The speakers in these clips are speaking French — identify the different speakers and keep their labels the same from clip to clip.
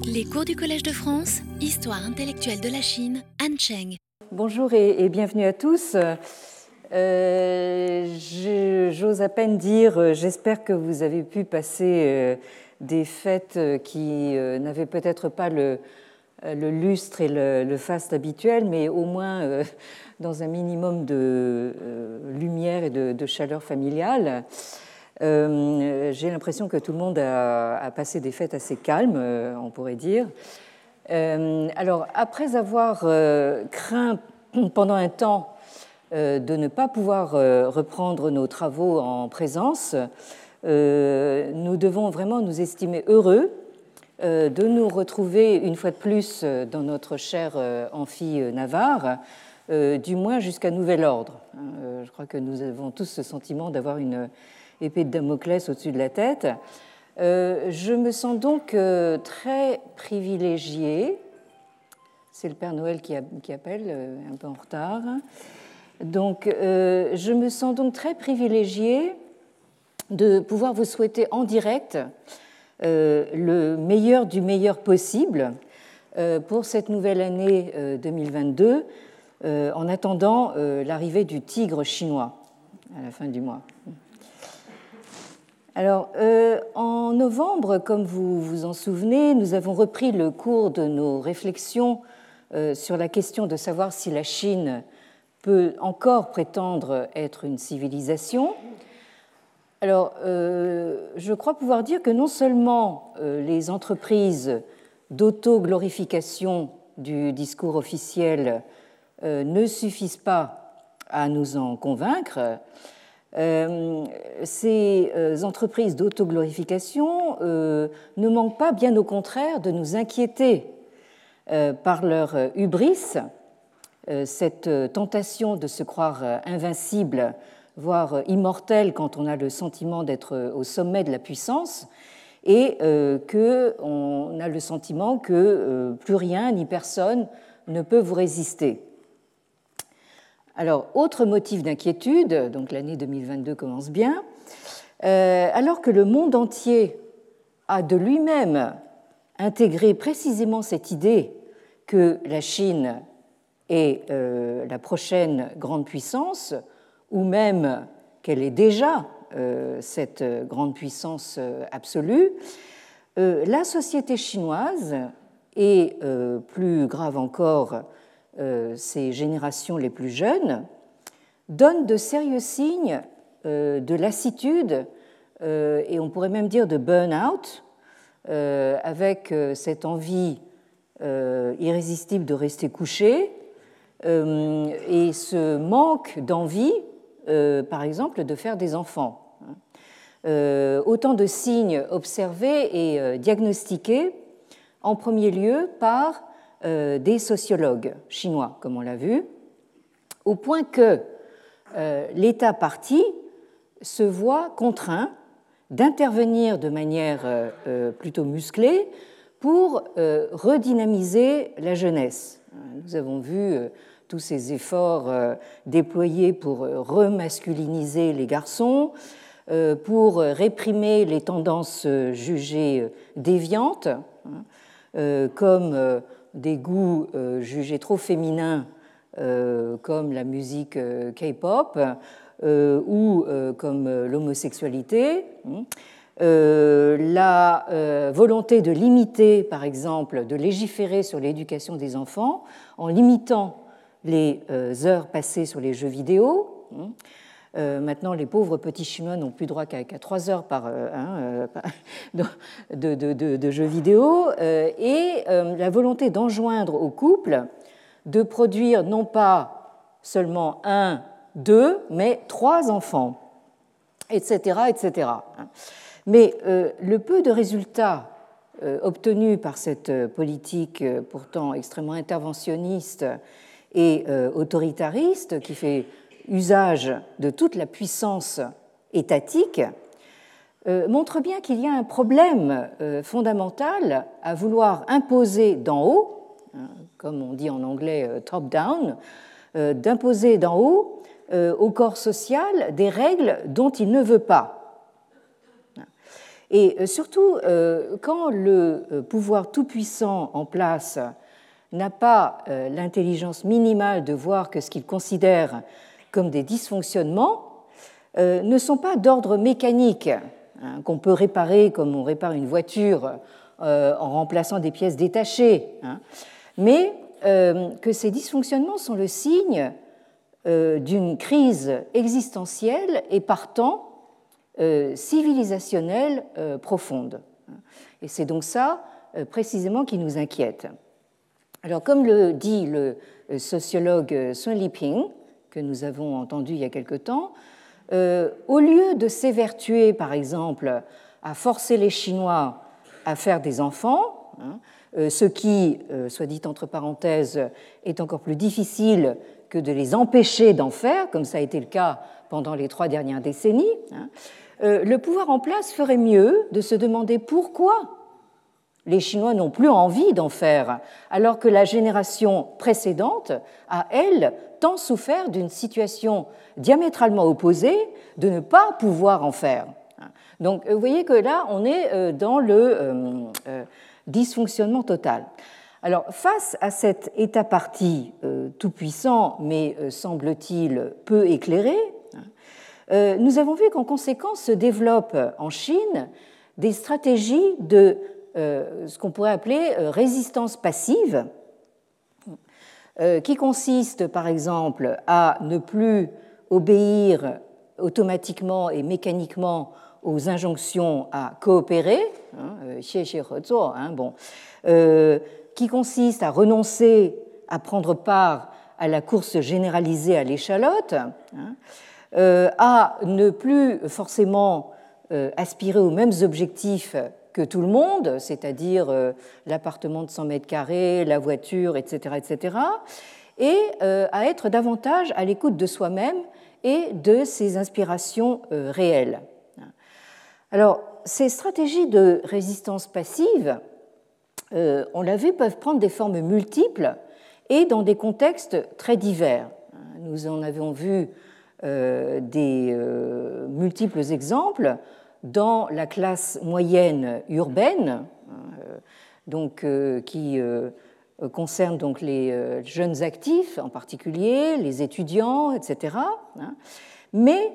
Speaker 1: Les cours du Collège de France, Histoire intellectuelle de la Chine, Han Cheng.
Speaker 2: Bonjour et, bienvenue à tous. Euh, j'ose à peine dire, euh, j'espère que vous avez pu passer euh, des fêtes qui n'avaient peut-être pas le, lustre et le, faste habituel, mais au moins dans un minimum de lumière et de chaleur familiale. Euh, j'ai l'impression que tout le monde a, passé des fêtes assez calmes, euh, on pourrait dire. Euh, alors, après avoir craint pendant un temps de ne pas pouvoir reprendre nos travaux en présence, nous devons vraiment nous estimer heureux de nous retrouver une fois de plus dans notre cher amphi Navarre, du moins jusqu'à nouvel ordre. je crois que nous avons tous ce sentiment d'avoir une épée de Damoclès au-dessus de la tête. Euh, je me sens donc euh, très privilégiée. C'est le Père Noël qui, appelle, euh, un peu en retard. Donc, je me sens donc très privilégiée de pouvoir vous souhaiter en direct le meilleur du meilleur possible pour cette nouvelle année 2022, en attendant l'arrivée du tigre chinois à la fin du mois. Alors, euh, en novembre, comme vous vous en souvenez, nous avons repris le cours de nos réflexions euh, sur la question de savoir si la Chine peut encore prétendre être une civilisation. Alors, euh, je crois pouvoir dire que non seulement les entreprises d'auto-glorification du discours officiel ne suffisent pas à nous en convaincre, euh, ces euh, entreprises d'autoglorification euh, ne manquent pas, bien au contraire, de nous inquiéter par leur hubris, cette tentation de se croire invincible, voire immortel quand on a le sentiment d'être au sommet de la puissance, et qu'on a le sentiment que plus rien ni personne ne peut vous résister. Alors, autre motif d'inquiétude, donc l'année 2022 commence bien, euh, alors que le monde entier a de lui-même intégré précisément cette idée que la Chine est euh, la prochaine grande puissance, ou même qu'elle est déjà euh, cette grande puissance absolue, la société chinoise, et plus grave encore, ces générations les plus jeunes, donnent de sérieux signes euh, de lassitude euh, et on pourrait même dire de burn-out, avec cette envie irrésistible de rester couché et ce manque d'envie, par exemple, de faire des enfants. autant de signes observés et diagnostiqués en premier lieu par euh, des sociologues chinois, comme on l'a vu, au point que euh, l'État parti se voit contraint d'intervenir de manière euh, plutôt musclée pour redynamiser la jeunesse. Nous avons vu tous ces efforts déployés pour remasculiniser les garçons, pour réprimer les tendances jugées déviantes, hein, comme des goûts euh, jugés trop féminins euh, comme la musique euh, K-pop ou comme l'homosexualité. Hein. la volonté de limiter, par exemple, de légiférer sur l'éducation des enfants en limitant les heures passées sur les jeux vidéo. Euh, maintenant, les pauvres petits Chinois n'ont plus droit qu'à trois heures par, euh, hein, euh, de, jeux vidéo, et la volonté d'enjoindre au couple de produire non pas seulement un, deux, mais trois enfants, etc. etc. Mais le peu de résultats obtenus par cette politique pourtant extrêmement interventionniste et autoritariste qui fait usage de toute la puissance étatique, euh, montre bien qu'il y a un problème euh, fondamental à vouloir imposer d'en haut, hein, comme on dit en anglais euh, top-down, d'imposer d'en haut au corps social des règles dont il ne veut pas. Et surtout, quand le pouvoir tout-puissant en place n'a pas l'intelligence minimale de voir que ce qu'il considère comme des dysfonctionnements ne sont pas d'ordre mécanique, hein, qu'on peut réparer comme on répare une voiture en remplaçant des pièces détachées, hein, mais que ces dysfonctionnements sont le signe euh, d'une crise existentielle et partant euh, civilisationnelle euh, profonde. Et c'est donc ça précisément qui nous inquiète. Alors, comme le dit le sociologue Sun Liping, que nous avons entendu il y a quelque temps, au lieu de s'évertuer, par exemple, à forcer les Chinois à faire des enfants, hein, ce qui, soit dit entre parenthèses, est encore plus difficile que de les empêcher d'en faire, comme ça a été le cas pendant les trois dernières décennies, hein, euh, le pouvoir en place ferait mieux de se demander pourquoi les Chinois n'ont plus envie d'en faire, alors que la génération précédente a, elle, tant souffert d'une situation diamétralement opposée de ne pas pouvoir en faire. Donc vous voyez que là, on est euh, dans le euh, dysfonctionnement total. Alors, face à cet état parti euh, tout-puissant, mais euh, semble-t-il peu éclairé, euh, nous avons vu qu'en conséquence se développent en Chine des stratégies de ce qu'on pourrait appeler résistance passive, qui consiste par exemple à ne plus obéir automatiquement et mécaniquement aux injonctions à coopérer, hein, hein bon, qui consiste à renoncer à prendre part à la course généralisée à l'échalote, hein, euh, à ne plus forcément euh, aspirer aux mêmes objectifs que tout le monde, c'est-à-dire euh, l'appartement de 100 mètres carrés, la voiture, etc., etc., et à être davantage à l'écoute de soi-même et de ses inspirations réelles. Alors, ces stratégies de résistance passive euh, on l'a vu, peuvent prendre des formes multiples et dans des contextes très divers. Nous en avons vu euh, des euh, multiples exemples dans la classe moyenne urbaine, donc, qui concerne donc les jeunes actifs en particulier, les étudiants, etc. Hein. Mais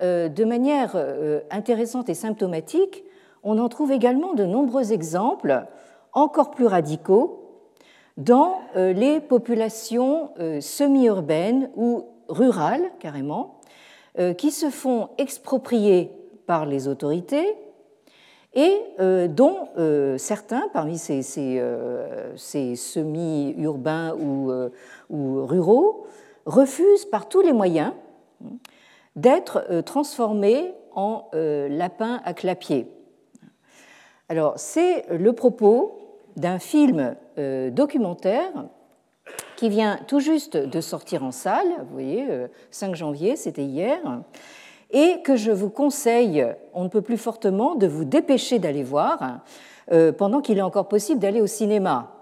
Speaker 2: de manière intéressante et symptomatique, on en trouve également de nombreux exemples encore plus radicaux dans euh, les populations euh, semi-urbaines ou rurales carrément, euh, qui se font exproprier par les autorités et dont certains, parmi ces, semi-urbains ou, ou, ruraux, refusent par tous les moyens d'être transformés en lapins à clapier. Alors, c'est le propos d'un film euh, documentaire qui vient tout juste de sortir en salle, vous voyez, 5 euh, janvier, c'était hier, et que je vous conseille, on ne peut plus fortement, de vous dépêcher d'aller voir euh, pendant qu'il est encore possible d'aller au cinéma.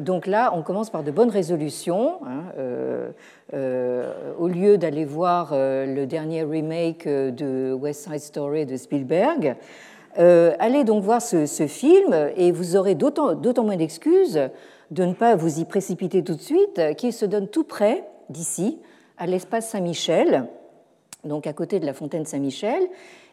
Speaker 2: donc là, on commence par de bonnes résolutions. Hein, au lieu d'aller voir le dernier remake de West Side Story de Spielberg, euh, allez donc voir ce, film et vous aurez d'autant moins d'excuses de ne pas vous y précipiter tout de suite qu'il se donne tout près d'ici, à l'espace Saint-Michel, donc à côté de la fontaine Saint-Michel,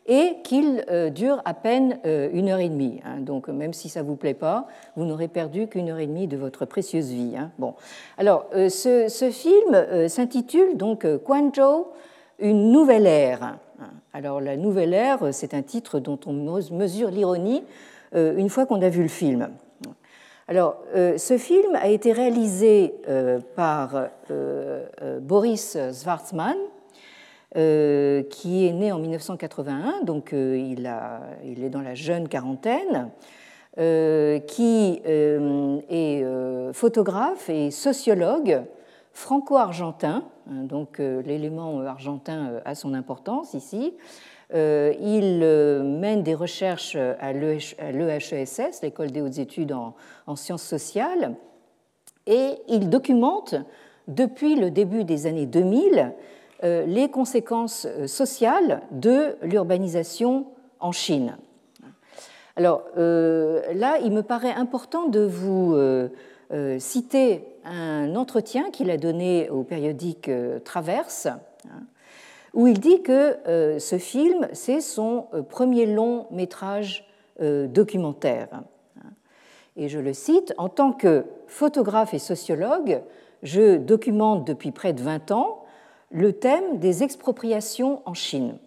Speaker 2: et qu'il euh, dure à peine euh, une heure et demie. Hein. donc même si ça ne vous plaît pas, vous n'aurez perdu qu'une heure et demie de votre précieuse vie. Hein. Bon. Alors ce, ce film s'intitule donc Quanzhou, une nouvelle ère. Alors la nouvelle ère, c'est un titre dont on mesure l'ironie euh, une fois qu'on a vu le film. Alors euh, ce film a été réalisé euh, par Boris Schwarzman, qui est né en 1981, donc il, il, est dans la jeune quarantaine, qui est photographe et sociologue franco-argentin, hein, donc euh, l'élément euh, argentin euh, a son importance ici. Il mène des recherches à l'EHESS, l'école des hautes études en, sciences sociales, et il documente depuis le début des années 2000 les conséquences sociales de l'urbanisation en Chine. Alors là, il me paraît important de vous citer un entretien qu'il a donné au périodique Traverse, hein, où il dit que ce film, c'est son premier long métrage documentaire. Et je le cite, en tant que photographe et sociologue, je documente depuis près de 20 ans le thème des expropriations en Chine.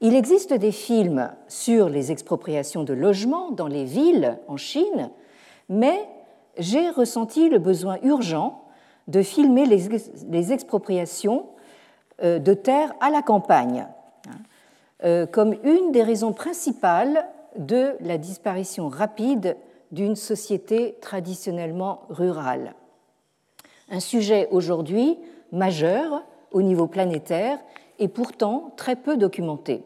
Speaker 2: Il existe des films sur les expropriations de logements dans les villes en Chine, mais j'ai ressenti le besoin urgent de filmer les expropriations euh, de terres à la campagne, euh, comme une des raisons principales de la disparition rapide d'une société traditionnellement rurale. Un sujet aujourd'hui majeur au niveau planétaire et pourtant très peu documenté.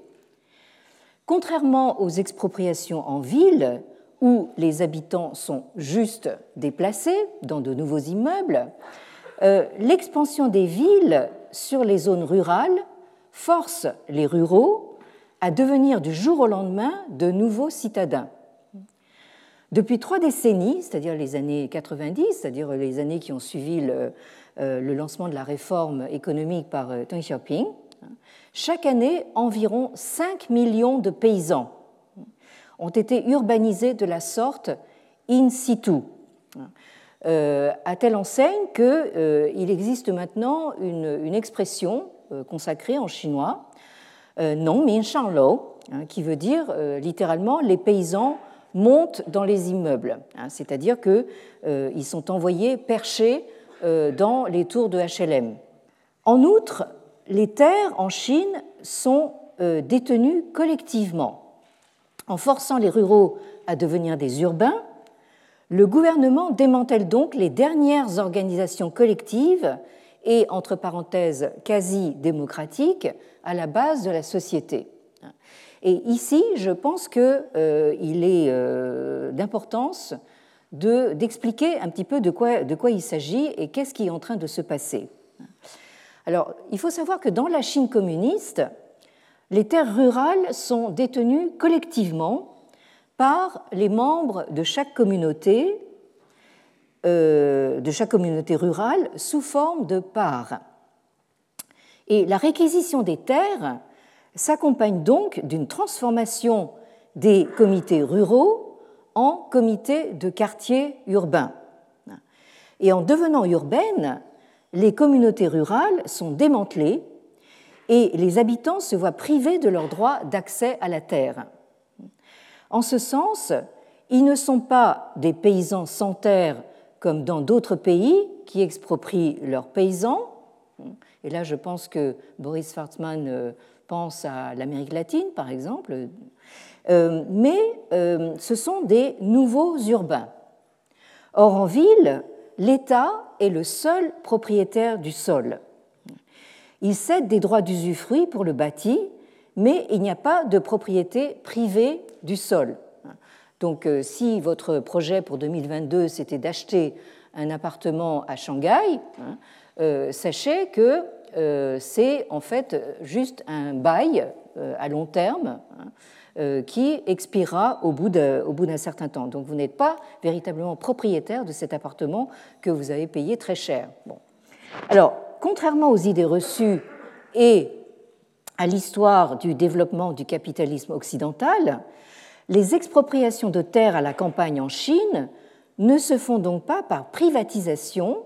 Speaker 2: Contrairement aux expropriations en ville, où les habitants sont juste déplacés dans de nouveaux immeubles, euh, l'expansion des villes sur les zones rurales force les ruraux à devenir du jour au lendemain de nouveaux citadins. Depuis trois décennies, c'est-à-dire les années 90, c'est-à-dire les années qui ont suivi le, euh, lancement de la réforme économique par euh, Deng Xiaoping, chaque année, environ 5 millions de paysans ont été urbanisés de la sorte in situ, euh, à telle enseigne qu'il existe maintenant une, expression consacrée en chinois, non min shang lo, hein, qui veut dire littéralement les paysans montent dans les immeubles, hein, c'est-à-dire qu'ils sont envoyés perchés dans les tours de HLM. En outre, les terres en Chine sont euh, détenues collectivement. En forçant les ruraux à devenir des urbains, le gouvernement démantèle donc les dernières organisations collectives et, entre parenthèses, quasi démocratiques à la base de la société. Et ici, je pense qu'il euh, est euh, d'importance d'expliquer un petit peu de quoi, il s'agit et qu'est-ce qui est en train de se passer. Alors, il faut savoir que dans la Chine communiste, les terres rurales sont détenues collectivement par les membres de chaque communauté, euh, de chaque communauté rurale, sous forme de parts. Et la réquisition des terres s'accompagne donc d'une transformation des comités ruraux en comités de quartiers urbains. Et en devenant urbaines, les communautés rurales sont démantelées et les habitants se voient privés de leur droit d'accès à la terre. En ce sens, ils ne sont pas des paysans sans terre comme dans d'autres pays qui exproprient leurs paysans. Et là, je pense que Boris Schwartzmann euh, pense à l'Amérique latine par exemple, euh, mais euh, ce sont des nouveaux urbains. Or, en ville, l'État est le seul propriétaire du sol. Il cède des droits d'usufruit pour le bâti, mais il n'y a pas de propriété privée du sol. Donc, si votre projet pour 2022 c'était d'acheter un appartement à Shanghai, hein, sachez que euh, c'est en fait juste un bail euh, à long terme hein, euh, qui expirera au bout d'un certain temps. Donc vous n'êtes pas véritablement propriétaire de cet appartement que vous avez payé très cher. Bon. Alors, contrairement aux idées reçues et à l'histoire du développement du capitalisme occidental, les expropriations de terres à la campagne en Chine ne se font donc pas par privatisation,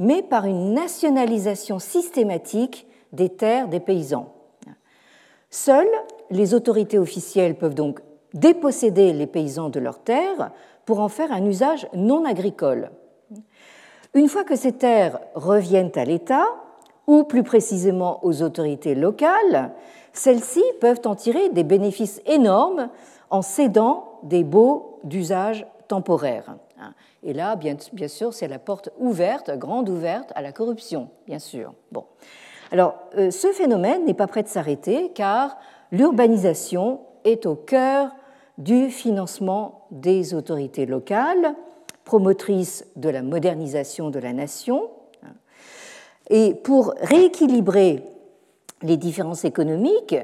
Speaker 2: mais par une nationalisation systématique des terres des paysans. Seules les autorités officielles peuvent donc déposséder les paysans de leurs terres pour en faire un usage non agricole. Une fois que ces terres reviennent à l'État, ou plus précisément aux autorités locales, celles-ci peuvent en tirer des bénéfices énormes en cédant des baux d'usage temporaire. Et là, bien, sûr, c'est la porte ouverte, grande ouverte, à la corruption, bien sûr. Bon. Alors, euh, ce phénomène n'est pas prêt de s'arrêter car l'urbanisation est au cœur du financement des autorités locales, promotrices de la modernisation de la nation. Et pour rééquilibrer les différences économiques,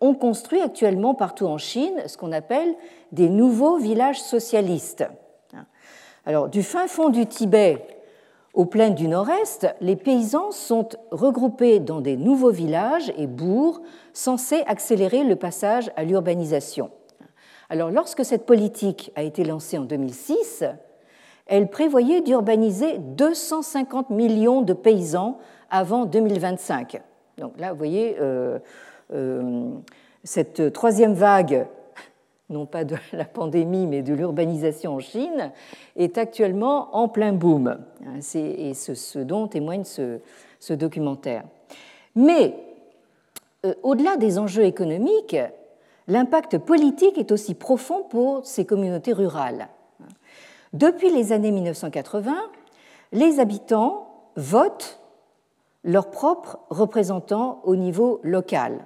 Speaker 2: on construit actuellement partout en Chine ce qu'on appelle des nouveaux villages socialistes. Alors, du fin fond du Tibet aux plaines du nord-est, les paysans sont regroupés dans des nouveaux villages et bourgs censés accélérer le passage à l'urbanisation. Alors, lorsque cette politique a été lancée en 2006, elle prévoyait d'urbaniser 250 millions de paysans avant 2025. Donc là, vous voyez, euh, euh, cette troisième vague, non pas de la pandémie, mais de l'urbanisation en Chine, est actuellement en plein boom. Et ce dont témoigne ce, documentaire. Mais, euh, au-delà des enjeux économiques, l'impact politique est aussi profond pour ces communautés rurales. Depuis les années 1980, les habitants votent leurs propres représentants au niveau local.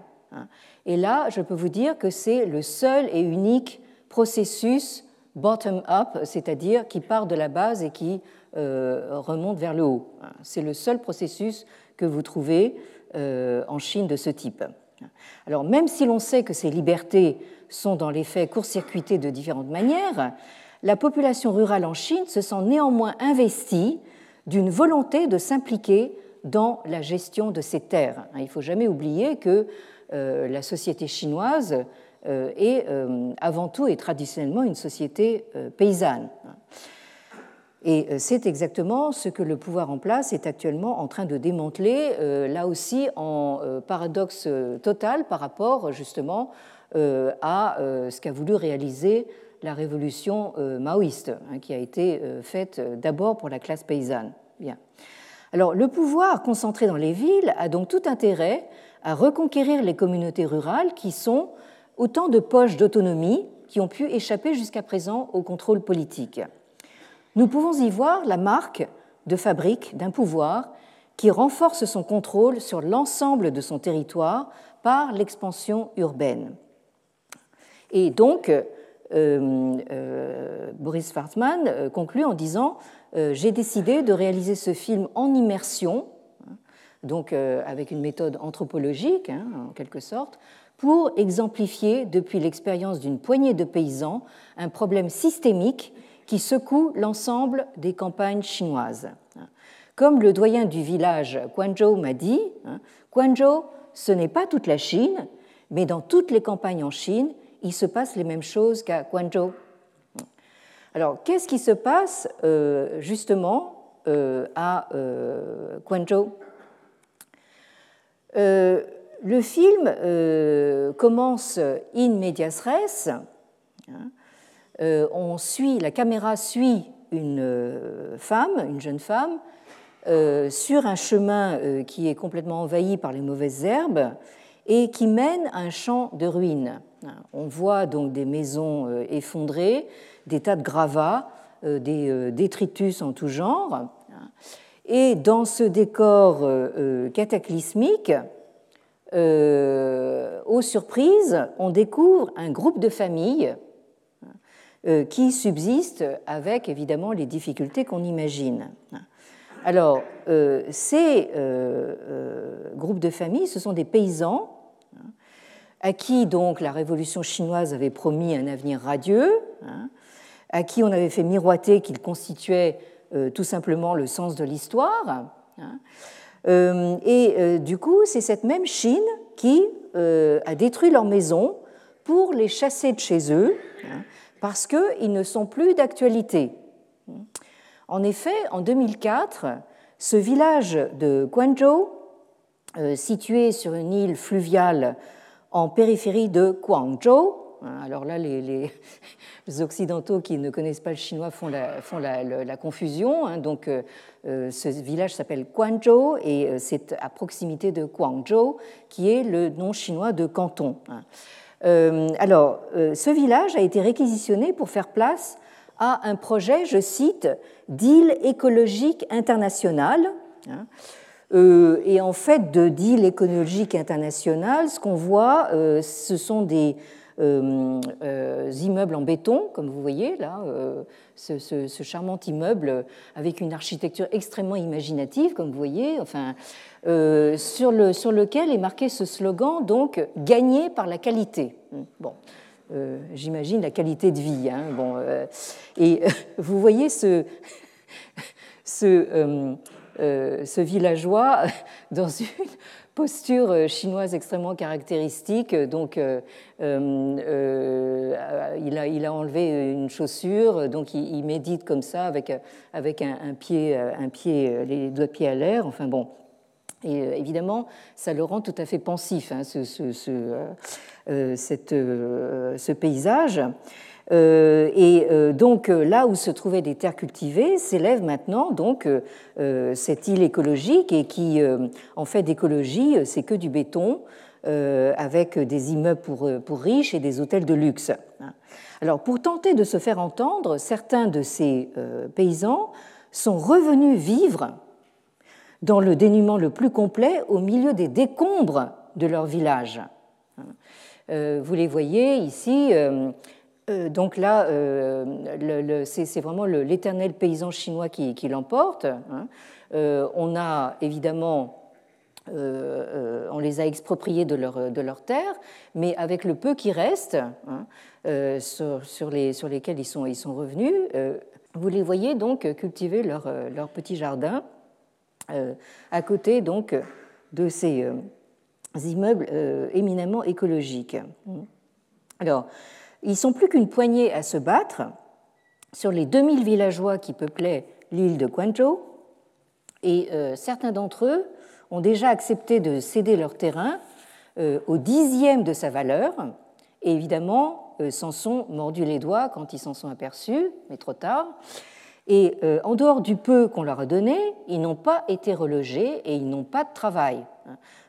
Speaker 2: Et là, je peux vous dire que c'est le seul et unique processus bottom-up, c'est-à-dire qui part de la base et qui euh, remonte vers le haut. C'est le seul processus que vous trouvez euh, en Chine de ce type. Alors même si l'on sait que ces libertés sont dans les faits court-circuitées de différentes manières, la population rurale en Chine se sent néanmoins investie d'une volonté de s'impliquer dans la gestion de ces terres. Il ne faut jamais oublier que euh, la société chinoise euh, est euh, avant tout et traditionnellement une société paysanne. Et c'est exactement ce que le pouvoir en place est actuellement en train de démanteler, là aussi en paradoxe total par rapport justement à ce qu'a voulu réaliser la révolution maoïste, hein, qui a été faite d'abord pour la classe paysanne. Bien. Alors, le pouvoir concentré dans les villes a donc tout intérêt à reconquérir les communautés rurales qui sont autant de poches d'autonomie qui ont pu échapper jusqu'à présent au contrôle politique. Nous pouvons y voir la marque de fabrique d'un pouvoir qui renforce son contrôle sur l'ensemble de son territoire par l'expansion urbaine. Et donc, euh, euh, Boris Schwartzmann euh, conclut en disant J'ai décidé de réaliser ce film en immersion donc euh, avec une méthode anthropologique, hein, en quelque sorte, pour exemplifier, depuis l'expérience d'une poignée de paysans, un problème systémique qui secoue l'ensemble des campagnes chinoises. Comme le doyen du village Guangzhou m'a dit, hein, Guangzhou, ce n'est pas toute la Chine, mais dans toutes les campagnes en Chine, il se passe les mêmes choses qu'à Guangzhou. Alors, qu'est-ce qui se passe euh, justement euh, à Guangzhou? Euh, le film euh, commence in medias res. Hein. Euh, on suit, la caméra suit une femme, une jeune femme, sur un chemin qui est complètement envahi par les mauvaises herbes et qui mène à un champ de ruines. On voit donc des maisons effondrées, des tas de gravats, des détritus en tout genre. Et dans ce décor euh, euh, cataclysmique, euh, aux surprises, on découvre un groupe de familles qui subsiste avec évidemment les difficultés qu'on imagine. Alors, ces groupes de familles, ce sont des paysans à qui donc la révolution chinoise avait promis un avenir radieux, hein, à qui on avait fait miroiter qu'ils constituaient euh, tout simplement le sens de l'histoire. Hein. Euh, et euh, du coup, c'est cette même Chine qui a détruit leurs maisons pour les chasser de chez eux, hein, parce qu'ils ne sont plus d'actualité. En effet, en 2004, ce village de Guangzhou, situé sur une île fluviale en périphérie de Guangzhou, alors là, les, Occidentaux qui ne connaissent pas le chinois font la, confusion. Hein. donc, euh, euh, ce village s'appelle Guangzhou et euh, c'est à proximité de Guangzhou, qui est le nom chinois de canton. Hein. alors, ce village a été réquisitionné pour faire place à un projet, je cite, d'île écologique internationale. et en fait, de d'île écologique internationale, ce qu'on voit, ce sont des immeubles en béton, comme vous voyez là, ce, ce, charmant immeuble avec une architecture extrêmement imaginative, comme vous voyez, enfin, sur, le, sur lequel est marqué ce slogan, donc gagné par la qualité. Bon. j'imagine la qualité de vie. Hein, bon, et vous voyez ce, ce villageois dans une posture euh, chinoise extrêmement caractéristique. Donc, euh, euh, il, a, enlevé une chaussure, donc il, médite comme ça avec, avec un, pied, un pied, les doigts de pied à l'air. Enfin bon. Et évidemment, ça le rend tout à fait pensif, hein, ce, ce, ce, ce paysage. Euh, et euh, donc euh, là où se trouvaient des terres cultivées s'élève maintenant donc cette île écologique et qui en fait d'écologie c'est que du béton avec des immeubles pour, pour riches et des hôtels de luxe. Alors pour tenter de se faire entendre, certains de ces paysans sont revenus vivre dans le dénuement le plus complet au milieu des décombres de leur village. Vous les voyez ici, euh, donc là, euh, c'est vraiment l'éternel paysan chinois qui, l'emporte. Hein. Euh, on a évidemment, on les a expropriés de leur, de leur terre, mais avec le peu qui reste, hein, sur, les, sur, lesquels ils sont, revenus, vous les voyez donc cultiver leur, leur petit jardin à côté donc de ces immeubles éminemment écologiques. Alors, ils sont plus qu'une poignée à se battre sur les 2000 villageois qui peuplaient l'île de Guangzhou, et euh, certains d'entre eux ont déjà accepté de céder leur terrain euh, au dixième de sa valeur, et évidemment euh, s'en sont mordus les doigts quand ils s'en sont aperçus, mais trop tard. Et en dehors du peu qu'on leur a donné, ils n'ont pas été relogés et ils n'ont pas de travail.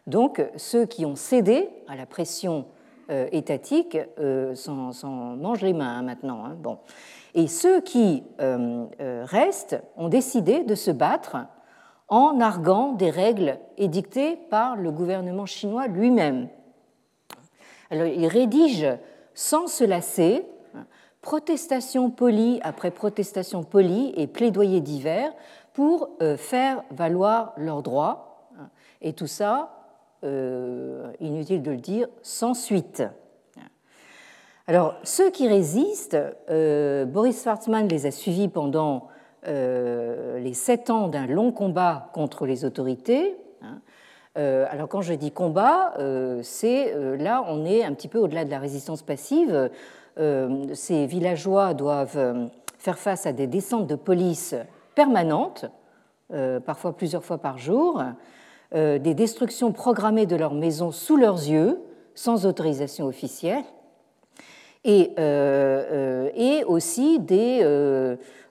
Speaker 2: Donc ceux qui ont cédé à la pression euh, étatiques euh, s'en mangent les mains hein, maintenant. Hein, bon. Et ceux qui euh, restent ont décidé de se battre en arguant des règles édictées par le gouvernement chinois lui-même. Alors, ils rédigent sans se lasser protestation polie après protestation polie et plaidoyer divers pour faire valoir leurs droits. Et tout ça euh, inutile de le dire, sans suite. Alors, ceux qui résistent, euh, Boris Schwartzmann les a suivis pendant euh, les sept ans d'un long combat contre les autorités. Hein. alors, quand je dis combat, c'est là, on est un petit peu au-delà de la résistance passive. ces villageois doivent faire face à des descentes de police permanentes, parfois plusieurs fois par jour. Euh, des destructions programmées de leurs maisons sous leurs yeux, sans autorisation officielle, et, euh, euh, aussi des,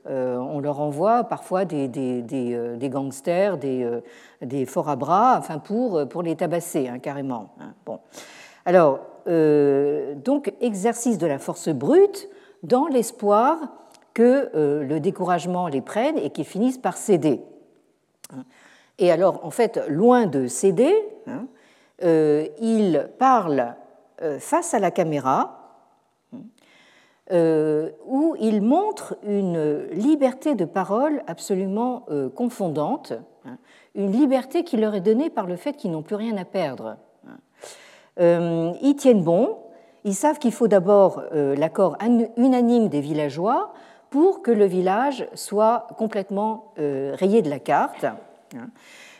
Speaker 2: on leur envoie parfois des, des, gangsters, des, forts à bras, enfin pour, pour les tabasser hein, carrément. Hein. Bon. Alors, donc exercice de la force brute dans l'espoir que le découragement les prenne et qu'ils finissent par céder. Et alors, en fait, loin de céder, hein, euh, il parle euh, face à la caméra, euh, où il montre une liberté de parole absolument confondante, hein, une liberté qui leur est donnée par le fait qu'ils n'ont plus rien à perdre. ils tiennent bon, ils savent qu'il faut d'abord l'accord unanime des villageois pour que le village soit complètement rayé de la carte. Hein.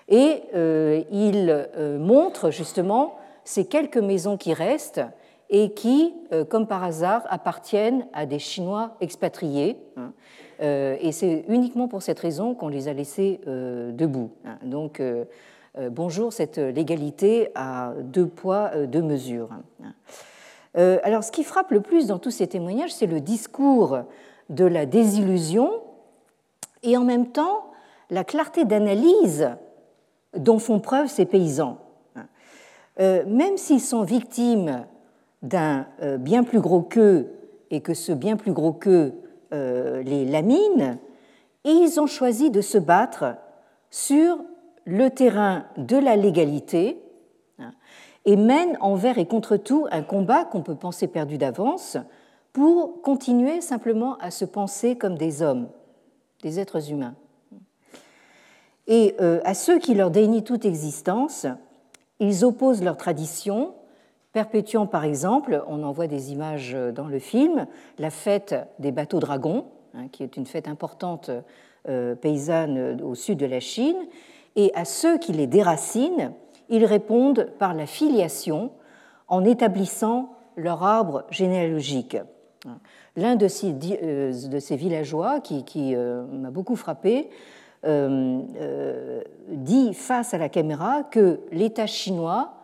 Speaker 2: Et euh, il euh, montre justement ces quelques maisons qui restent et qui, euh, comme par hasard, appartiennent à des Chinois expatriés. Hein. Et c'est uniquement pour cette raison qu'on les a laissés debout. Hein. Donc, bonjour cette légalité à deux poids, deux mesures. Alors, ce qui frappe le plus dans tous ces témoignages, c'est le discours de la désillusion et en même temps la clarté d'analyse dont font preuve ces paysans. Euh, même s'ils sont victimes d'un euh, bien plus gros qu'eux et que ce bien plus gros qu'eux euh, les lamine, ils ont choisi de se battre sur le terrain de la légalité et mène envers et contre tout un combat qu'on peut penser perdu d'avance pour continuer simplement à se penser comme des hommes, des êtres humains. Et euh, à ceux qui leur dénient toute existence, ils opposent leur tradition, perpétuant par exemple, on en voit des images dans le film, la fête des bateaux dragons, hein, qui est une fête importante euh, paysanne au sud de la Chine, et à ceux qui les déracinent, ils répondent par la filiation en établissant leur arbre généalogique. L'un de ces, euh, villageois qui, euh, m'a beaucoup frappé euh, dit face à la caméra que l'État chinois,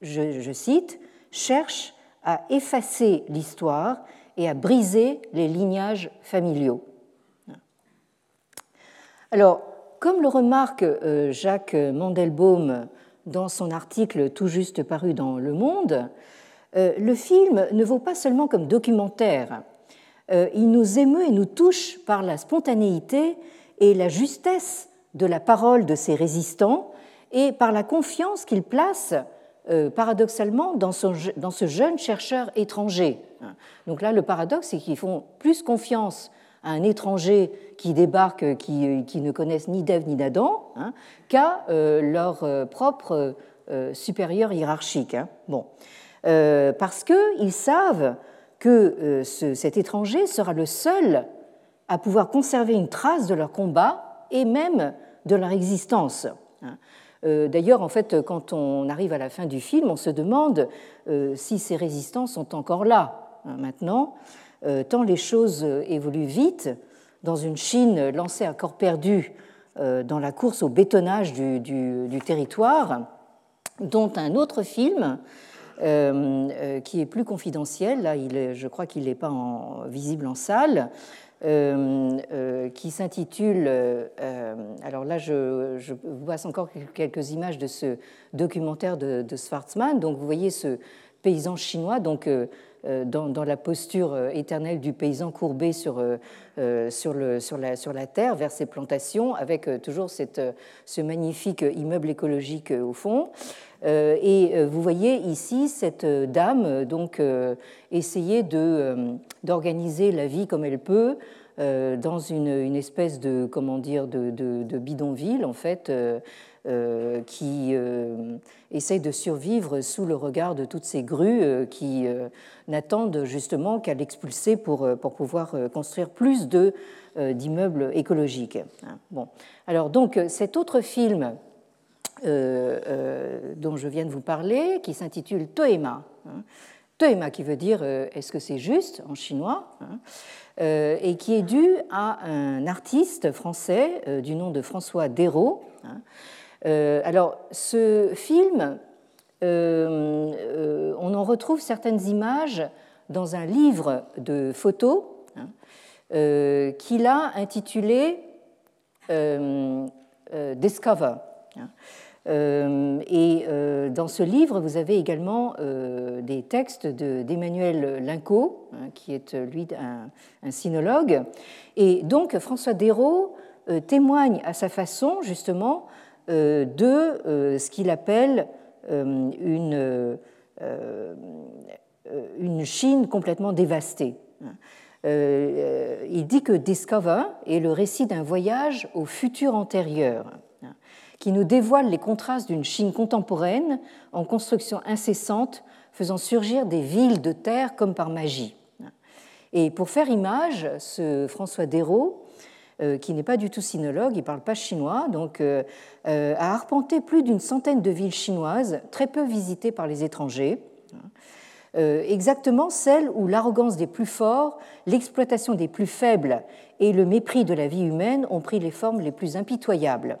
Speaker 2: je, cite, cherche à effacer l'histoire et à briser les lignages familiaux. Alors, comme le remarque Jacques Mandelbaum dans son article tout juste paru dans Le Monde, euh, le film ne vaut pas seulement comme documentaire. Euh, il nous émeut et nous touche par la spontanéité et la justesse de la parole de ses résistants et par la confiance qu'il place euh, paradoxalement dans, ce jeune chercheur étranger. Donc là, le paradoxe, c'est qu'ils font plus confiance à un étranger qui débarque, qui, qui ne connaissent ni d'Ève ni d'Adam, hein, qu'à leur propre supérieur hiérarchique. Hein. Bon. Euh, parce qu'ils savent que euh, cet étranger sera le seul à pouvoir conserver une trace de leur combat et même de leur existence. Hein. Euh, d'ailleurs, en fait, quand on arrive à la fin du film, on se demande si ces résistants sont encore là hein, maintenant, tant les choses évoluent vite dans une Chine lancée à corps perdu dans la course au bétonnage du, territoire, dont un autre film euh, euh, qui est plus confidentiel. Là, je crois qu'il n'est pas visible en salle. Euh, qui s'intitule. alors là, je, vous passe encore quelques images de ce documentaire de, de. Donc, vous voyez ce paysan chinois, donc dans, dans, la posture éternelle du paysan courbé sur, le, sur, la, sur la terre vers ses plantations, avec toujours cette, ce magnifique immeuble écologique au fond. Euh, et euh, vous voyez ici cette euh, dame donc essayer d'organiser la vie comme elle peut dans une, espèce de comment dire de, de, bidonville en fait qui essaye de survivre sous le regard de toutes ces grues qui n'attendent justement qu'à l'expulser pour, pour pouvoir construire plus de d'immeubles écologiques. Hein. Bon, alors donc cet autre film euh, euh, dont je viens de vous parler, qui s'intitule Toema. Hein. Toema qui veut dire euh, est-ce que c'est juste en chinois hein, et qui est dû à un artiste français du nom de François Dérault. Hein. alors, ce film, on en retrouve certaines images dans un livre de photos qu'il a intitulé Discover. Euh, et euh, dans ce livre, vous avez également euh, des textes d'Emmanuel Linco, hein, qui est lui un, sinologue. Et donc François Dérault témoigne à sa façon justement de ce qu'il appelle une, une Chine complètement dévastée. il dit que Discover est le récit d'un voyage au futur antérieur qui nous dévoile les contrastes d'une Chine contemporaine en construction incessante, faisant surgir des villes de terre comme par magie. Et pour faire image, ce François Dérault, euh, qui n'est pas du tout sinologue, il ne parle pas chinois, donc euh, euh, a arpenté plus d'une centaine de villes chinoises très peu visitées par les étrangers, exactement celles où l'arrogance des plus forts, l'exploitation des plus faibles et le mépris de la vie humaine ont pris les formes les plus impitoyables.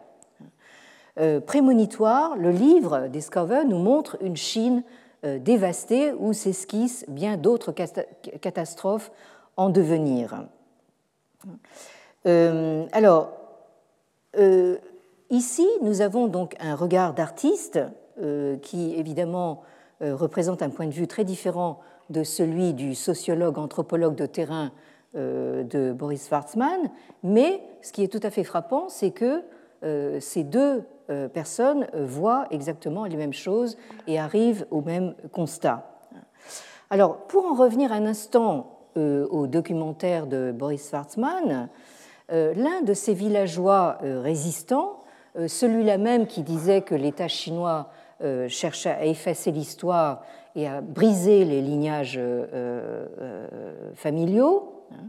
Speaker 2: Euh, prémonitoire, le livre Discover nous montre une Chine euh, dévastée où s'esquissent bien d'autres catastrophes en devenir. Euh, alors, ici, nous avons donc un regard d'artiste qui, évidemment, représente un point de vue très différent de celui du sociologue, anthropologue de terrain de Boris Schwarzman, mais ce qui est tout à fait frappant, c'est que ces deux personnes voient exactement les mêmes choses et arrivent au même constat. Alors, pour en revenir un instant au documentaire de Boris Schwarzman, l'un de ces villageois résistants, celui-là même qui disait que l'État chinois cherchait à effacer l'histoire et à briser les lignages familiaux, hein,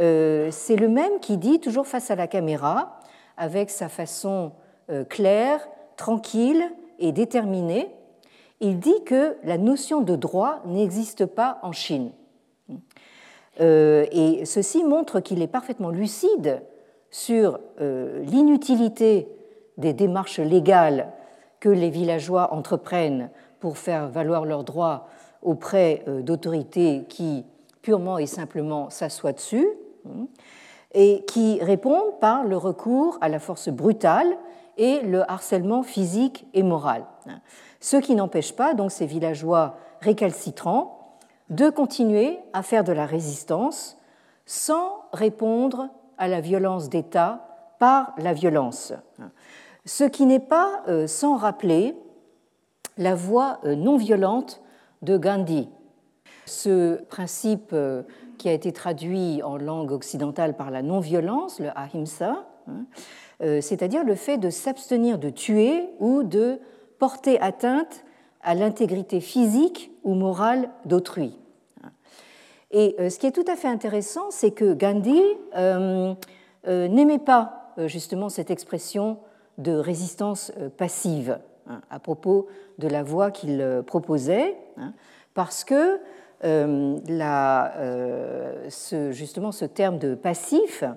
Speaker 2: euh, c'est le même qui dit, toujours face à la caméra, avec sa façon euh, claire, tranquille et déterminée, il dit que la notion de droit n'existe pas en Chine. Euh, et ceci montre qu'il est parfaitement lucide sur l'inutilité des démarches légales que les villageois entreprennent pour faire valoir leurs droits auprès d'autorités qui purement et simplement s'assoient dessus, et qui répondent par le recours à la force brutale et le harcèlement physique et moral. Ce qui n'empêche pas donc ces villageois récalcitrants de continuer à faire de la résistance sans répondre à la violence d'État par la violence. Ce qui n'est pas euh, sans rappeler la voix euh, non violente de Gandhi. Ce principe euh, qui a été traduit en langue occidentale par la non-violence, le ahimsa, hein, c'est-à-dire le fait de s'abstenir de tuer ou de porter atteinte à l'intégrité physique ou morale d'autrui. Et euh, ce qui est tout à fait intéressant, c'est que Gandhi euh, n'aimait pas justement cette expression de résistance passive hein, à propos de la voie qu'il proposait, hein, parce que euh, euh, ce, justement ce terme de passif hein,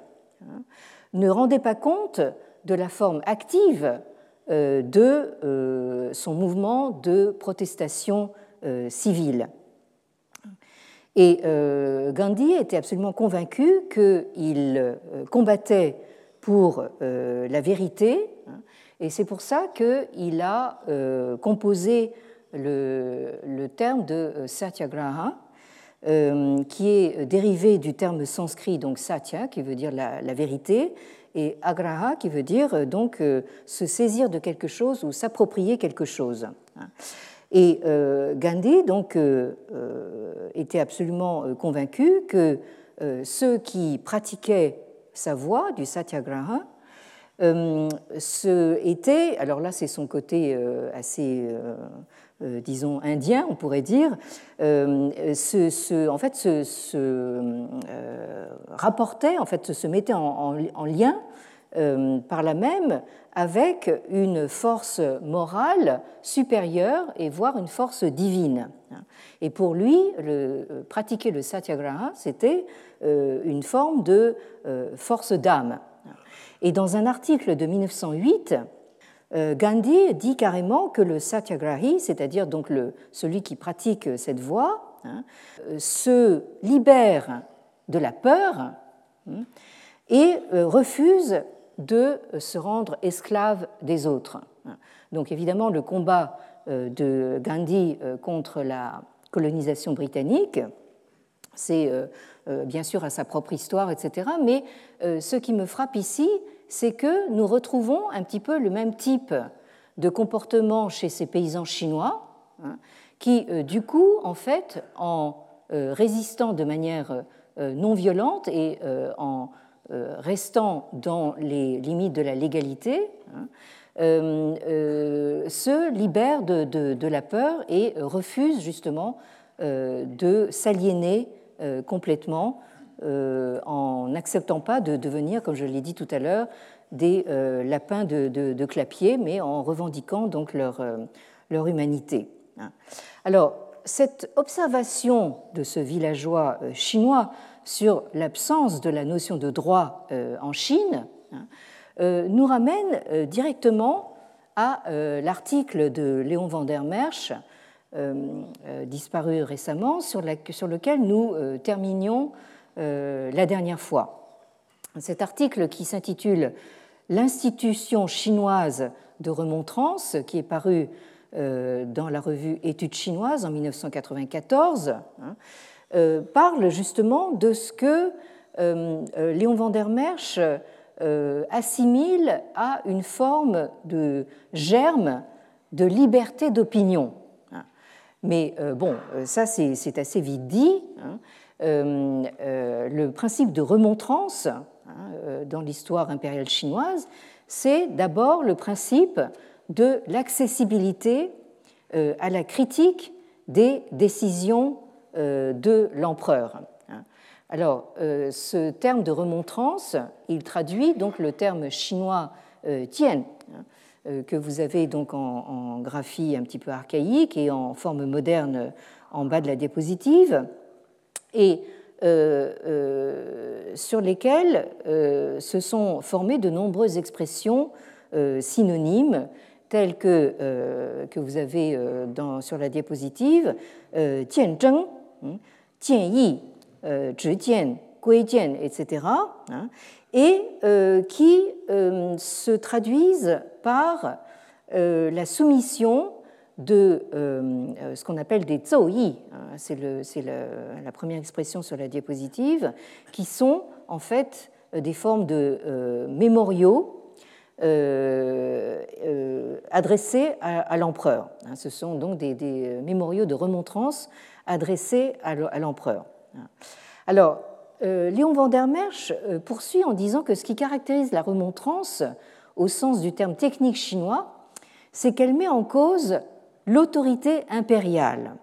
Speaker 2: ne rendait pas compte de la forme active euh, de son mouvement de protestation civile. Et Gandhi était absolument convaincu qu'il combattait pour la vérité, hein, et c'est pour ça qu'il a composé le, terme de euh, satyagraha, euh, qui est dérivé du terme sanskrit, donc satya, qui veut dire la, vérité, et agraha, qui veut dire euh, donc se saisir de quelque chose ou s'approprier quelque chose. Et Gandhi donc était absolument convaincu que ceux qui pratiquaient sa voie du satyagraha ce était, alors là c'est son côté assez euh, disons, indien, on pourrait dire, euh, en fait, se, euh, rapportait, en fait, se mettait en, lien par là même avec une force morale supérieure et voire une force divine. Et pour lui, le, pratiquer le satyagraha, c'était une forme de force d'âme. Et dans un article de 1908, euh, Gandhi dit carrément que le satyagrahi, c'est-à-dire donc celui qui pratique cette voie, hein, euh, se libère de la peur hein, et euh, refuse de se rendre esclave des autres. Donc évidemment, le combat de Gandhi contre la colonisation britannique, c'est bien sûr à sa propre histoire, etc. Mais ce qui me frappe ici, c'est que nous retrouvons un petit peu le même type de comportement chez ces paysans chinois, hein, qui, euh, du coup, en fait, en euh, résistant de manière euh, non violente et en restant dans les limites de la légalité, hein, se libèrent de, la peur et refusent justement de s'aliéner complètement euh, en n'acceptant pas de devenir, comme je l'ai dit tout à l'heure, des euh, lapins de, clapier, mais en revendiquant donc leur, euh, leur humanité. Hein. Alors, cette observation de ce villageois chinois sur l'absence de la notion de droit en Chine hein, nous ramène directement à l'article de Léon van der Merch, disparu récemment, sur, lequel nous terminions euh, la dernière fois. Cet article qui s'intitule L'institution chinoise de remontrance, qui est paru euh, dans la revue Études chinoises en 1994, hein, euh, parle justement de ce que Léon van der Merch assimile à une forme de germe de liberté d'opinion. Mais bon, ça c'est assez vite dit. Hein. le principe de remontrance hein, dans l'histoire impériale chinoise, c'est d'abord le principe de l'accessibilité à la critique des décisions euh, de l'empereur. Alors, euh, ce terme de remontrance, il traduit donc le terme chinois euh, tien, hein, que vous avez donc en, graphie un petit peu archaïque et en forme moderne en bas de la diapositive, et sur lesquels se sont formées de nombreuses expressions synonymes telles que, que vous avez dans, sur la diapositive, tianzheng, Yi, Zhijian, Guijian, etc., et qui euh, se traduisent par euh, la soumission de euh, ce qu'on appelle des hein, c'est la première expression sur la diapositive, qui sont en fait des formes de mémoriaux adressés à, l'empereur. Hein. Ce sont donc des, des, mémoriaux de remontrance adressé à l'empereur. Alors, euh, Léon van der Merch euh, poursuit en disant que ce qui caractérise la remontrance, au sens du terme technique chinois, c'est qu'elle met en cause l'autorité impériale.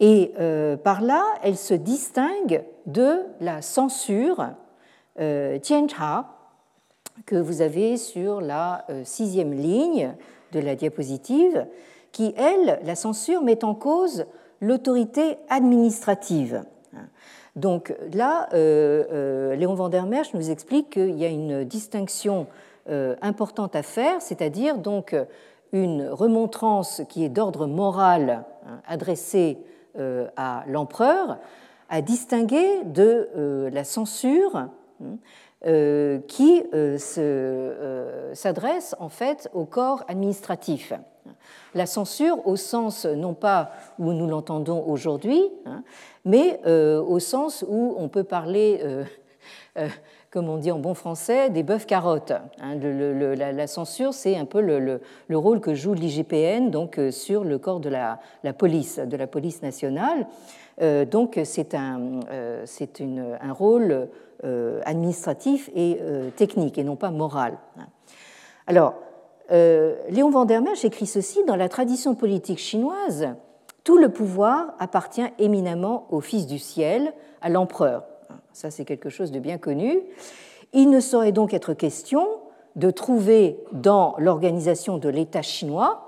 Speaker 2: Et euh, par là, elle se distingue de la censure Tiancha que vous avez sur la sixième ligne de la diapositive, qui, elle, la censure, met en cause l'autorité administrative. Donc là, euh, euh, Léon van der Merch nous explique qu'il y a une distinction euh, importante à faire, c'est-à-dire donc une remontrance qui est d'ordre moral hein, adressée à l'empereur, à distinguer de la censure hein, qui s'adresse en fait au corps administratif. La censure au sens non pas où nous l'entendons aujourd'hui, hein, mais euh, au sens où on peut parler, euh, euh, comme on dit en bon français, des bœufs carottes. Hein. la, censure, c'est un peu le, rôle que joue l'IGPN donc sur le corps de la, police, de la police nationale. donc c'est un, un, rôle administratif et technique et non pas moral. Hein. Alors, euh, Léon van der Merch écrit ceci Dans la tradition politique chinoise, tout le pouvoir appartient éminemment au Fils du ciel, à l'empereur. Ça, c'est quelque chose de bien connu. Il ne saurait donc être question de trouver dans l'organisation de l'État chinois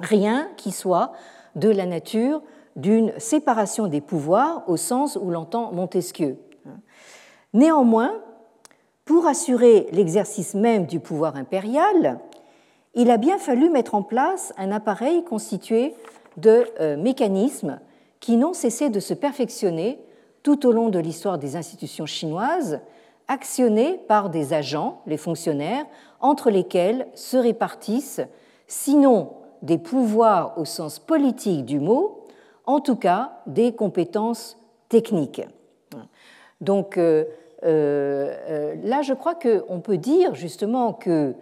Speaker 2: rien qui soit de la nature d'une séparation des pouvoirs au sens où l'entend Montesquieu. Néanmoins, pour assurer l'exercice même du pouvoir impérial, il a bien fallu mettre en place un appareil constitué de euh, mécanismes qui n'ont cessé de se perfectionner tout au long de l'histoire des institutions chinoises, actionnés par des agents, les fonctionnaires, entre lesquels se répartissent, sinon des pouvoirs au sens politique du mot, en tout cas des compétences techniques. Donc euh, euh, là, je crois qu'on peut dire justement que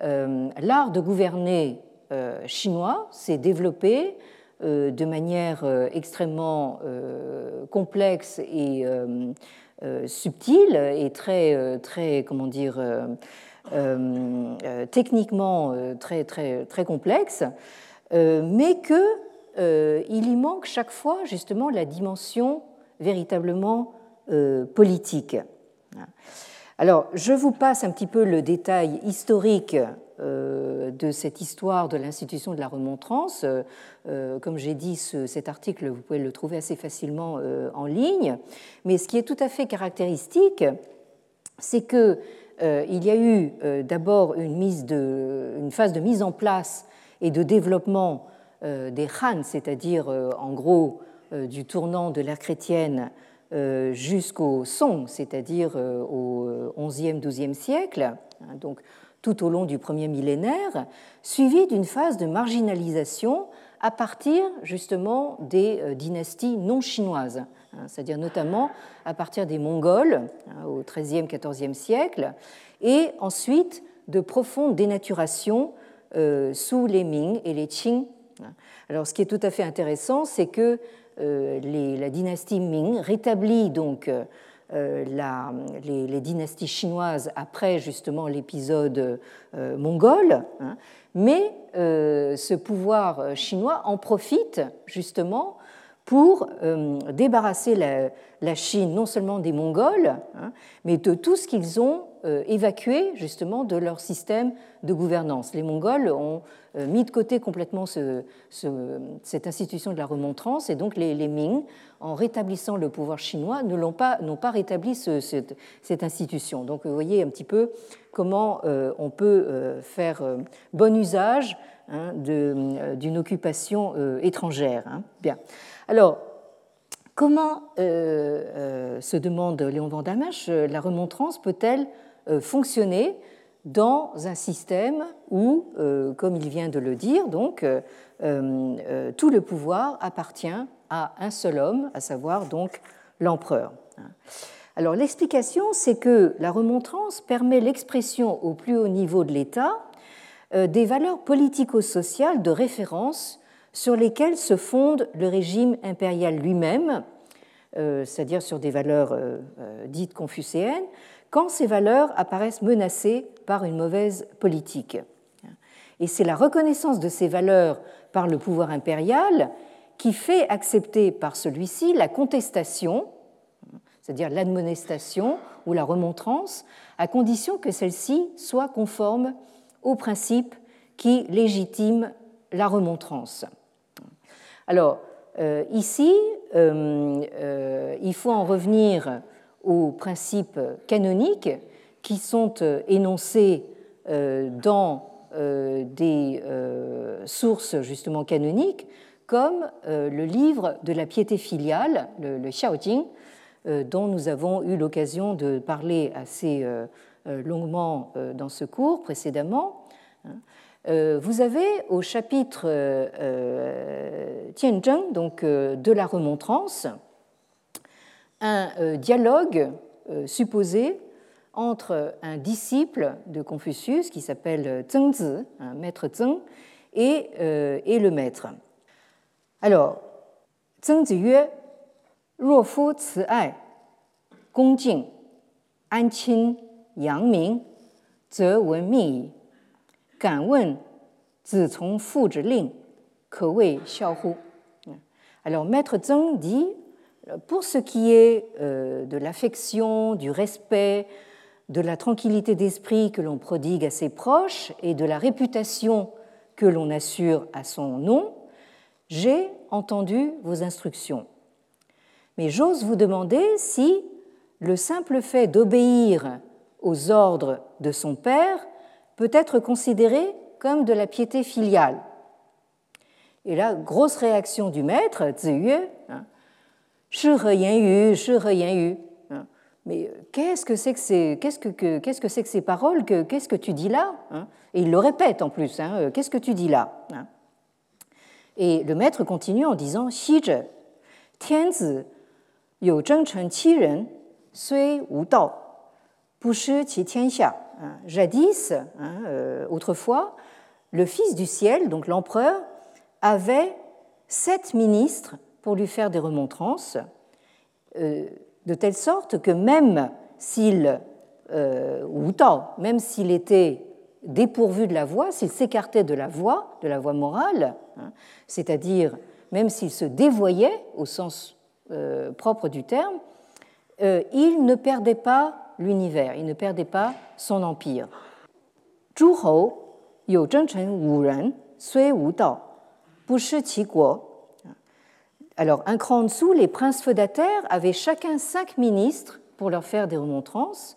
Speaker 2: l'art de gouverner euh, chinois s'est développé euh, de manière extrêmement complexe et subtile et très, très comment dire, techniquement très, très, très complexe, mais qu'il il y manque chaque fois justement la dimension véritablement politique. Alors, je vous passe un petit peu le détail historique euh, de cette histoire de l'institution de la remontrance. Euh, comme j'ai dit, cet article, vous pouvez le trouver assez facilement euh, en ligne. Mais ce qui est tout à fait caractéristique, c'est qu'il y a eu d'abord une, phase de mise en place et de développement des Han, c'est-à-dire en gros du tournant de l'ère chrétienne jusqu'au Song, c'est-à-dire euh, au XIe, XIIe siècle, hein, donc tout au long du premier millénaire, suivi d'une phase de marginalisation à partir justement des euh, dynasties non chinoises, hein, c'est-à-dire notamment à partir des Mongols hein, au XIIIe, XIVe siècle, et ensuite de profondes dénaturations euh, sous les Ming et les Qing. Alors, ce qui est tout à fait intéressant, c'est que euh, la dynastie Ming rétablit donc euh, les, dynasties chinoises après justement l'épisode mongol, hein, mais ce pouvoir chinois en profite justement pour débarrasser la, Chine non seulement des Mongols, hein, mais de tout ce qu'ils ont euh, évacués justement de leur système de gouvernance. Les Mongols ont euh, mis de côté complètement cette institution de la remontrance et donc les, Ming, en rétablissant le pouvoir chinois, n'ont pas rétabli cette, institution. Donc vous voyez un petit peu comment euh, on peut faire bon usage hein, d'une occupation étrangère. Hein. Bien. Alors, Comment, se demande Léon Vandamache, la remontrance peut-elle euh, fonctionner dans un système où, euh, comme il vient de le dire, donc, euh, tout le pouvoir appartient à un seul homme, à savoir donc l'empereur. Alors l'explication, c'est que la remontrance permet l'expression au plus haut niveau de l'État des valeurs politico-sociales de référence sur lesquelles se fonde le régime impérial lui-même, c'est-à-dire sur des valeurs dites confucéennes, quand ces valeurs apparaissent menacées par une mauvaise politique. Et c'est la reconnaissance de ces valeurs par le pouvoir impérial qui fait accepter par celui-ci la contestation, c'est-à-dire l'admonestation ou la remontrance, à condition que celle-ci soit conforme aux principes qui légitiment la remontrance. Alors, euh, ici, euh, euh, il faut en revenir aux principes canoniques qui sont énoncés dans des sources justement canoniques, comme le livre de la piété filiale, le, Xiaojing, dont nous avons eu l'occasion de parler assez longuement dans ce cours précédemment. Vous avez au chapitre Tianzheng, donc de la remontrance, un euh, dialogue euh, supposé entre un disciple de Confucius qui s'appelle Zhengzi, un maître Zheng, et, euh, et le maître. Alors, Zhengzi yue, Ruo fu ci ai, gong jing, an qin yang ming, ze wen yi, Alors, maître Zheng dit pour ce qui est euh, de l'affection, du respect, de la tranquillité d'esprit que l'on prodigue à ses proches et de la réputation que l'on assure à son nom, j'ai entendu vos instructions. Mais j'ose vous demander si le simple fait d'obéir aux ordres de son père peut être considéré comme de la piété filiale. Et là, grosse réaction du maître, Ziyue, hein, Hein. Mais euh, qu'est-ce que c'est que ces, qu'est-ce que, qu'est-ce que c'est que ces paroles Qu'est-ce que tu dis là hein? Et il le répète en plus. Hein, euh, qu'est-ce que tu dis là? Et le maître continue en disant Xi zhe, tianzi, you zhengchen qi ren, sui wu dao, bu shi qi. Jadis, euh, autrefois, le fils du ciel, donc l'empereur, avait sept ministres pour lui faire des remontrances, euh, de telle sorte que même s'il, euh, ou même s'il était dépourvu de la voix, s'il s'écartait de la voix, de la voix morale, hein, c'est-à-dire même s'il se dévoyait au sens propre du terme, il ne perdait pas l'univers, il ne perdait pas son empire. Zhu Hou, you wu ren, sui wu dao, bu qi guo, alors, un cran en dessous, les princes feudataires avaient chacun cinq ministres pour leur faire des remontrances,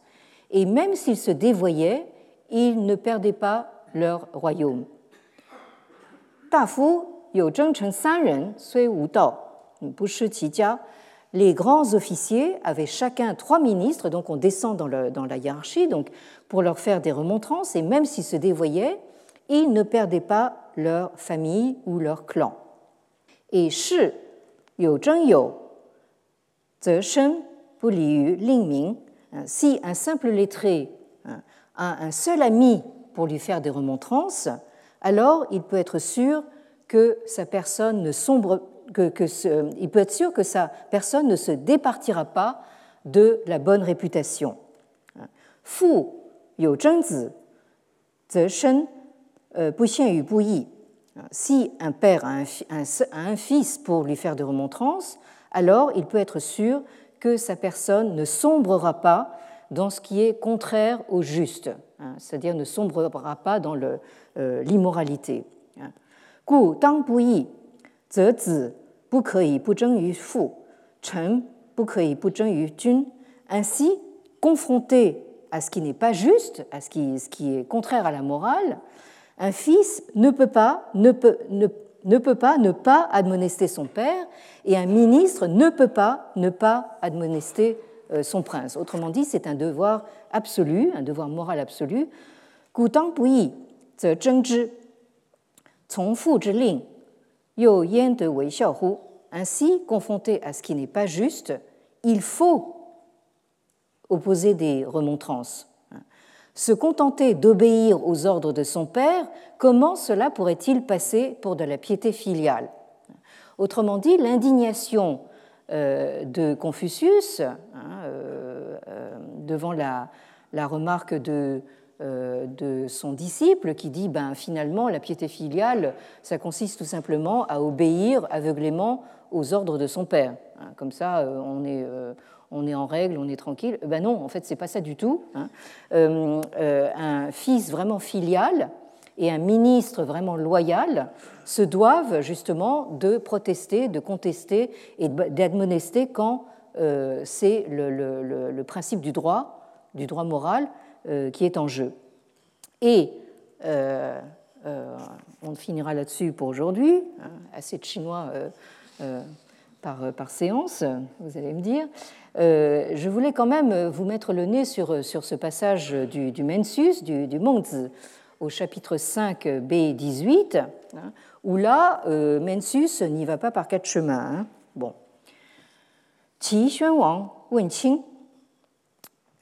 Speaker 2: et même s'ils se dévoyaient, ils ne perdaient pas leur royaume. Les grands officiers avaient chacun trois ministres, donc on descend dans, la hiérarchie, donc pour leur faire des remontrances, et même s'ils se dévoyaient, ils ne perdaient pas leur famille ou leur clan. Et Shi Si un simple lettré hein, a un seul ami pour lui faire des remontrances, alors il peut être sûr que sa personne ne sombre, que, il peut être sûr que sa personne ne se départira pas de la bonne réputation. Fu yu zhengzi, ze shen bu xian yu bu yi. Si un père a un, fils pour lui faire des remontrances, alors il peut être sûr que sa personne ne sombrera pas dans ce qui est contraire au juste, hein, c'est-à-dire ne sombrera pas dans euh, l'immoralité. Gu dang bu yi, zi bu ke bu zheng yu fu, chen bu ke bu zheng yu jun. Ainsi, confronté à ce qui n'est pas juste, à ce qui, est contraire à la morale, un fils ne peut pas ne, peut, ne, peut pas ne pas admonester son père et un ministre ne peut pas ne pas admonester euh, son prince. Autrement dit, c'est un devoir absolu, un devoir moral absolu. Ainsi, confronté à ce qui n'est pas juste, il faut opposer des remontrances. Se contenter d'obéir aux ordres de son père, comment cela pourrait-il passer pour de la piété filiale? Autrement dit, l'indignation euh, de Confucius hein, euh, euh, devant la, remarque de, de, son disciple qui dit ben, finalement la piété filiale, ça consiste tout simplement à obéir aveuglément aux ordres de son père. Hein, comme ça, on est on est en règle, on est tranquille. Ben non, en fait, c'est pas ça du tout. Hein. Euh, euh, un fils vraiment filial et un ministre vraiment loyal se doivent justement de protester, de contester et d'admonester quand euh, c'est le, principe du droit, du droit moral, qui est en jeu. Et on finira là-dessus pour aujourd'hui. Hein. assez de Chinois par, séance, vous allez me dire. Euh, je voulais quand même vous mettre le nez sur, sur ce passage du, du Mensus, du, du Mengzi, au chapitre 5 B18, hein, où là, euh, Mensus n'y va pas par quatre chemins. Hein. Bon. Qi Xuan Wang Wen.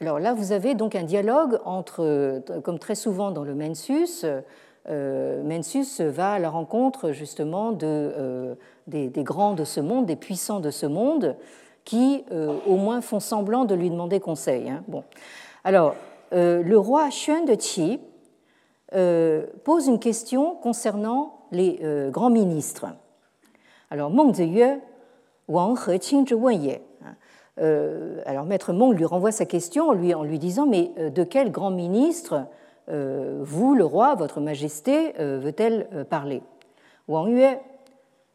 Speaker 2: Alors là, vous avez donc un dialogue entre, comme très souvent dans le Mensus, euh, Mensus va à la rencontre justement de, des, des, grands de ce monde, des puissants de ce monde, qui euh, au moins font semblant de lui demander conseil. Hein. Bon. Alors, euh, le roi Xuan de Qi euh, pose une question concernant les grands ministres. Alors, Meng Ziyue, Wang He Qing. Hein. alors, maître Meng lui renvoie sa question en lui, disant Mais de quel grand ministre vous, le roi, votre majesté, veut-elle parler? Wang Yue,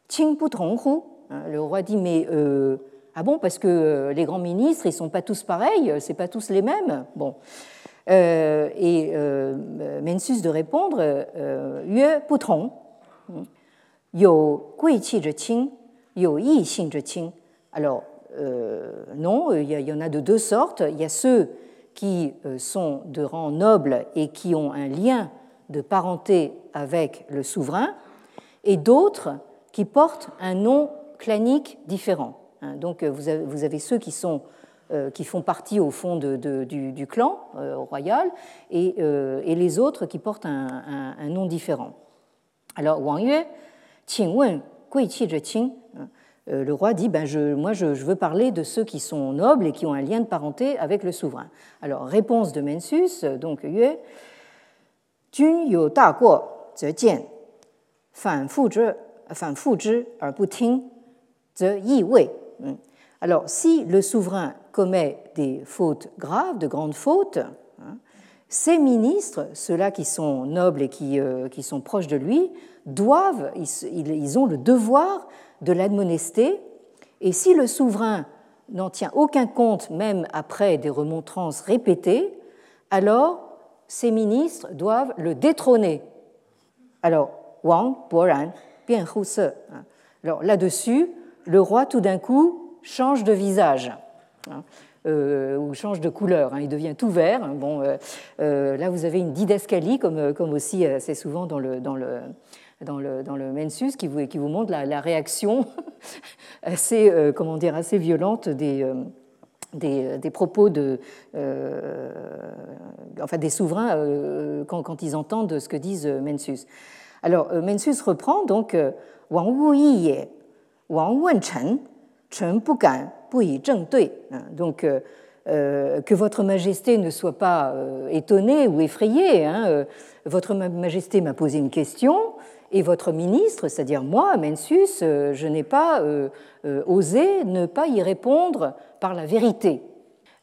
Speaker 2: Qing Hu. Hein, le roi dit Mais ah bon, parce que euh, les grands ministres, ils ne sont pas tous pareils, c'est pas tous les mêmes? Bon. Euh, et euh, Mensus de répondre Yue Putong, Yo Gui Qi Zhe Qing, Yo Yi Xing Zhe Qing. Alors, non, il y, en a de deux sortes. Il y a ceux qui sont de rang noble et qui ont un lien de parenté avec le souverain, et d'autres qui portent un nom clanique différent. Hein, donc euh, vous avez, ceux qui, sont, euh, qui font partie au fond du, clan euh, royal et, les autres qui portent un, nom différent. Alors Wang Yue, Qing Wen, Qi Qing, le roi dit ben je, Moi, je, veux parler de ceux qui sont nobles et qui ont un lien de parenté avec le souverain. Alors, réponse de Mensus, donc Yue Jun you da guo ze jian, fan fu zhi, fan fu er bu ting, ze yi wei. Alors, si le souverain commet des fautes graves, de grandes fautes, hein, ses ministres, ceux-là qui sont nobles et qui, euh, qui, sont proches de lui, doivent, ils, ont le devoir de l'admonester. Et si le souverain n'en tient aucun compte, même après des remontrances répétées, alors ses ministres doivent le détrôner. Alors, Wang, Boran, Bian Hu hein. Alors là-dessus, le roi, tout d'un coup, change de visage. Hein, euh, ou change de couleur, hein, il devient tout vert. Bon, euh, euh, là, vous avez une didascalie, comme, comme aussi assez souvent dans le, dans le, dans le, dans Mensus qui vous, montre la, réaction assez, euh, comment dire, assez violente des, euh, des, propos de, enfin, des souverains quand, ils entendent ce que disent Mensus. Alors, Mensus reprend donc Wang Wu Yi Wang Wen Chen, Chen Gan, Yi Zheng Dui. Donc, euh, que votre majesté ne soit pas euh, étonnée ou effrayée. Hein, euh, votre majesté m'a posé une question et votre ministre, c'est-à-dire moi, Mensus, je n'ai pas osé ne pas y répondre par la vérité.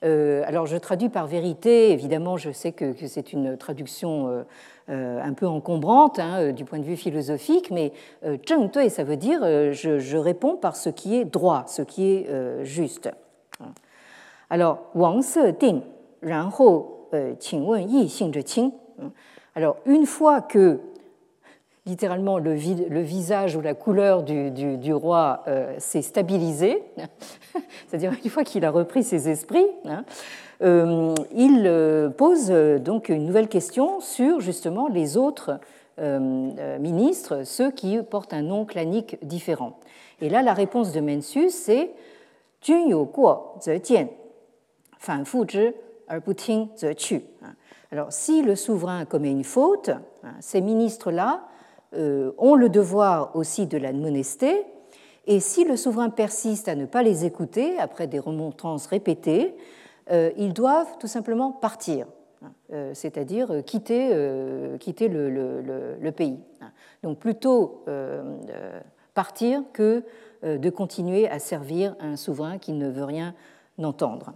Speaker 2: alors je traduis par vérité, évidemment je sais que, c'est une traduction un peu encombrante hein, du point de vue philosophique, mais zheng dui, ça veut dire je, réponds par ce qui est droit, ce qui est juste. Alors, Wang Se Ding, Alors, une fois que littéralement le, visage ou la couleur du, roi euh, s'est stabilisé, c'est-à-dire une fois qu'il a repris ses esprits, hein, euh, il euh, pose donc une nouvelle question sur justement les autres ministres, ceux qui portent un nom clanique différent. Et là, la réponse de Mencius, c'est Jun you guo ze jian, alors, si le souverain commet une faute, hein, ces ministres-là ont le devoir aussi de l'admonester, et si le souverain persiste à ne pas les écouter, après des remontrances répétées, euh, ils doivent tout simplement partir, hein, euh, c'est-à-dire quitter, quitter le, pays. Hein. Donc plutôt partir que de continuer à servir un souverain qui ne veut rien entendre.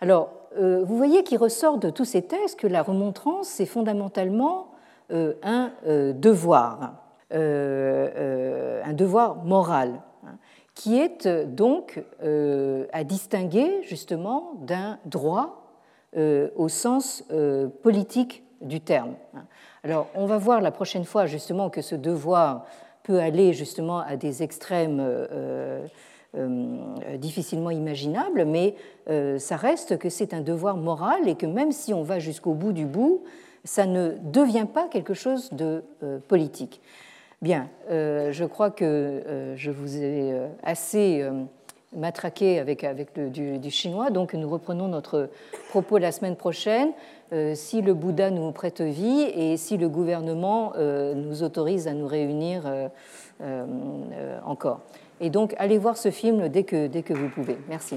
Speaker 2: Alors, euh, vous voyez qu'il ressort de tous ces textes que la remontrance, c'est fondamentalement euh, un euh, devoir, un devoir moral, hein, qui est donc à distinguer justement d'un droit au sens politique du terme. Hein. Alors, on va voir la prochaine fois justement que ce devoir peut aller justement à des extrêmes euh, difficilement imaginable, mais euh, ça reste que c'est un devoir moral et que même si on va jusqu'au bout du bout, ça ne devient pas quelque chose de euh, politique. Bien, je crois que je vous ai assez matraqué avec, avec le, du, chinois, donc nous reprenons notre propos la semaine prochaine, si le Bouddha nous prête vie et si le gouvernement nous autorise à nous réunir encore. Et donc, allez voir ce film dès que, dès que vous pouvez. Merci.